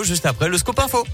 Juste après le Scope Info.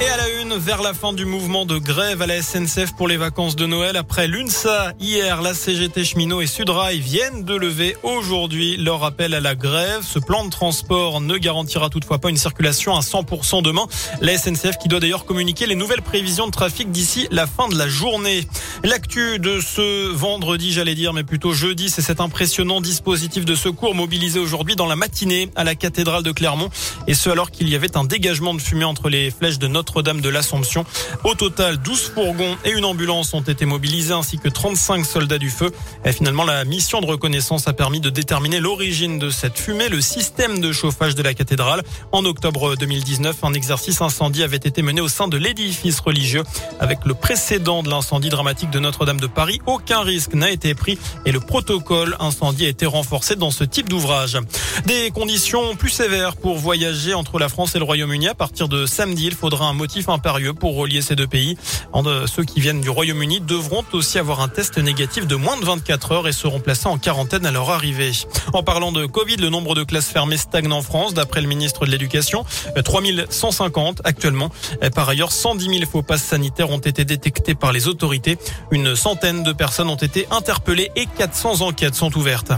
Et à la une, vers la fin du mouvement de grève à la SNCF pour les vacances de Noël, après l'UNSA, hier, la CGT Cheminot et Sudrail viennent de lever aujourd'hui leur appel à la grève. Ce plan de transport ne garantira toutefois pas une circulation à 100% demain. La SNCF qui doit d'ailleurs communiquer les nouvelles prévisions de trafic d'ici la fin de la journée. L'actu de ce vendredi, j'allais dire, mais plutôt jeudi, c'est cet impressionnant dispositif de secours mobilisé aujourd'hui dans la matinée à la cathédrale de Clermont. Et ce alors qu'il y avait un dégagement de fumée entre les flèches de notre notre-Dame de l'Assomption. Au total, 12 fourgons et une ambulance ont été mobilisés ainsi que 35 soldats du feu. Et finalement, la mission de reconnaissance a permis de déterminer l'origine de cette fumée, le système de chauffage de la cathédrale. En octobre 2019, un exercice incendie avait été mené au sein de l'édifice religieux. Avec le précédent de l'incendie dramatique de Notre-Dame de Paris, aucun risque n'a été pris et le protocole incendie a été renforcé dans ce type d'ouvrage. Des conditions plus sévères pour voyager entre la France et le Royaume-Uni. À partir de samedi, il faudra un motif impérieux pour relier ces deux pays. Ceux qui viennent du Royaume-Uni devront aussi avoir un test négatif de moins de 24 heures et seront placés en quarantaine à leur arrivée. En parlant de Covid, le nombre de classes fermées stagne en France, d'après le ministre de l'Éducation. 3150 actuellement. Par ailleurs, 110 000 faux passes sanitaires ont été détectés par les autorités. Une centaine de personnes ont été interpellées et 400 enquêtes sont ouvertes.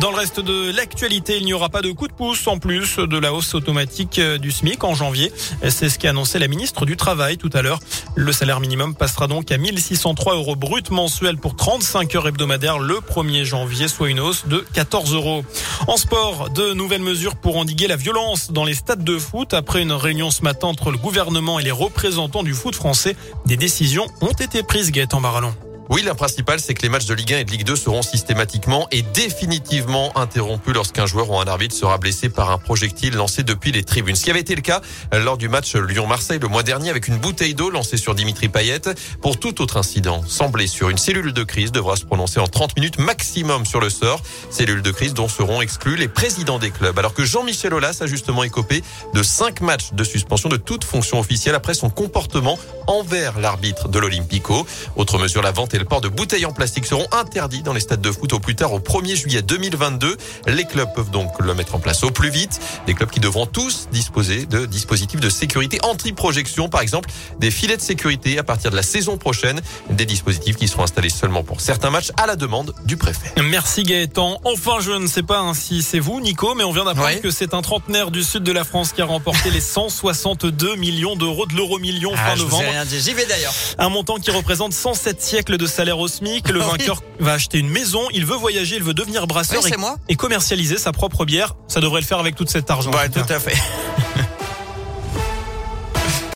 Dans le reste de l'actualité, il n'y aura pas de coup de pouce en plus de la hausse automatique euh, du SMIC en janvier. C'est ce qu'a annoncé la ministre du Travail tout à l'heure. Le salaire minimum passera donc à 1603 euros brut mensuel pour 35 heures hebdomadaires le 1er janvier, soit une hausse de 14 euros. En sport, de nouvelles mesures pour endiguer la violence dans les stades de foot. Après une réunion ce matin entre le gouvernement et les représentants du foot français, des décisions ont été prises, Gaëtan Barallon. Oui, la principale, c'est que les matchs de Ligue 1 et de Ligue 2 seront systématiquement et définitivement interrompus lorsqu'un joueur ou un arbitre sera blessé par un projectile lancé depuis les tribunes. Ce qui avait été le cas lors du match Lyon-Marseille le mois dernier avec une bouteille d'eau lancée sur Dimitri Payet. Pour tout autre incident sans blessure, une cellule de crise devra se prononcer en 30 minutes maximum sur le sort. Cellule de crise dont seront exclus les présidents des clubs. Alors que Jean-Michel Aulas a justement écopé de 5 matchs de suspension de toute fonction officielle après son comportement envers l'arbitre de l'Olympico. Autre mesure, la vente le port de bouteilles en plastique seront interdits dans les stades de foot au plus tard au 1er juillet 2022. Les clubs peuvent donc le mettre en place au plus vite. Des clubs qui devront tous disposer de dispositifs de sécurité anti-projection, par exemple des filets de sécurité à partir de la saison prochaine, des dispositifs qui seront installés seulement pour certains matchs à la demande du préfet. Merci Gaëtan. Enfin, je ne sais pas si c'est vous, Nico, mais on vient d'apprendre que c'est un trentenaire du sud de la France qui a remporté les 162 millions d'euros de l'euro million fin ah, novembre. J'y vais d'ailleurs. Un montant qui représente 107 siècles de salaire au SMIC. Le vainqueur va acheter une maison, il veut voyager, il veut devenir brasseur et, et, commercialiser sa propre bière. Ça devrait le faire avec tout cet argent. Ouais, tout à fait.